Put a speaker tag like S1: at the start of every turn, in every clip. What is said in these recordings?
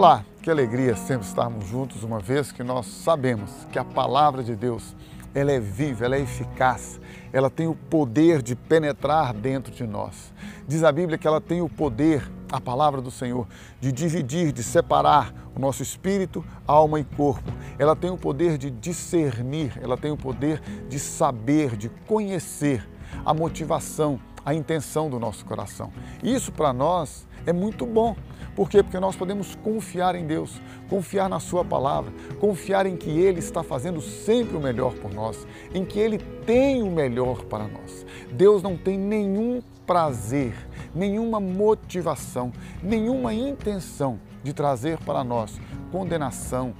S1: Olá, que alegria sempre estarmos juntos, uma vez que nós sabemos que a palavra de Deus ela é viva, ela é eficaz, ela tem o poder de penetrar dentro de nós. Diz a Bíblia que ela tem o poder, a palavra do Senhor, de dividir, de separar o nosso espírito, alma e corpo. Ela tem o poder de discernir, ela tem o poder de saber, de conhecer a motivação, a intenção do nosso coração. Isso para nós é muito bom. Por quê? Porque nós podemos confiar em Deus, confiar na Sua palavra, confiar em que Ele está fazendo sempre o melhor por nós, em que Ele tem o melhor para nós. Deus não tem nenhum prazer, nenhuma motivação, nenhuma intenção de trazer para nós condenação,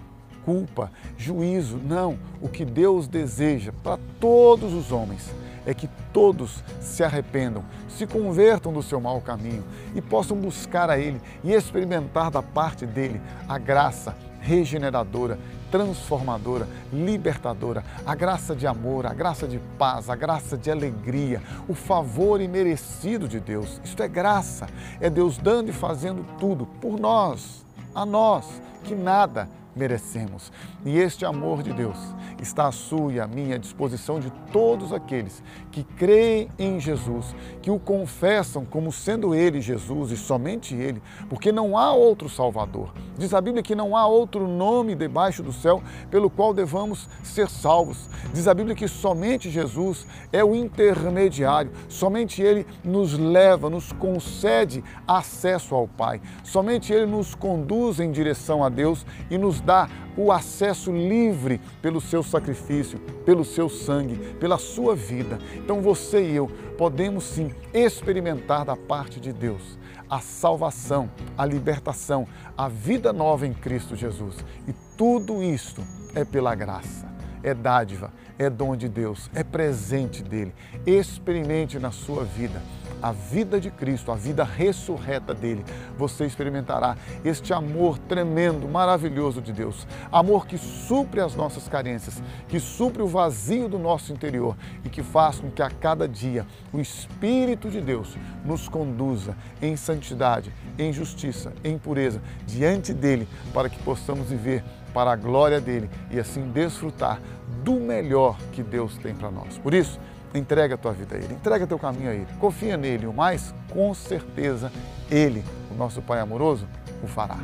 S1: culpa, juízo. Não, o que Deus deseja para todos os homens é que todos se arrependam, se convertam do seu mau caminho e possam buscar a Ele e experimentar da parte dele a graça regeneradora, transformadora, libertadora, a graça de amor, a graça de paz, a graça de alegria, o favor imerecido de Deus. Isto é graça, é Deus dando e fazendo tudo por nós, a nós, que nada merecemos. E este amor de Deus está à sua e à minha disposição de todos aqueles que creem em Jesus, que o confessam como sendo Ele Jesus e somente Ele, porque não há outro Salvador. Diz a Bíblia que não há outro nome debaixo do céu pelo qual devamos ser salvos. Diz a Bíblia que somente Jesus é o intermediário, somente Ele nos leva, nos concede acesso ao Pai, somente Ele nos conduz em direção a Deus e nos dá o acesso livre pelo seu sacrifício, pelo seu sangue, pela sua vida. Então você e eu podemos sim experimentar da parte de Deus a salvação, a libertação, a vida nova em Cristo Jesus. E tudo isto é pela graça, é dádiva, é dom de Deus, é presente dele. Experimente na sua vida a vida de Cristo, a vida ressurreta dele, você experimentará este amor tremendo, maravilhoso de Deus. Amor que supre as nossas carências, que supre o vazio do nosso interior e que faz com que a cada dia o Espírito de Deus nos conduza em santidade, em justiça, em pureza diante dele, para que possamos viver para a glória dele e assim desfrutar do melhor que Deus tem para nós. Por isso, Entrega a tua vida a Ele, entrega teu caminho a Ele, confia nele, o mais, com certeza, Ele, o nosso Pai amoroso, o fará.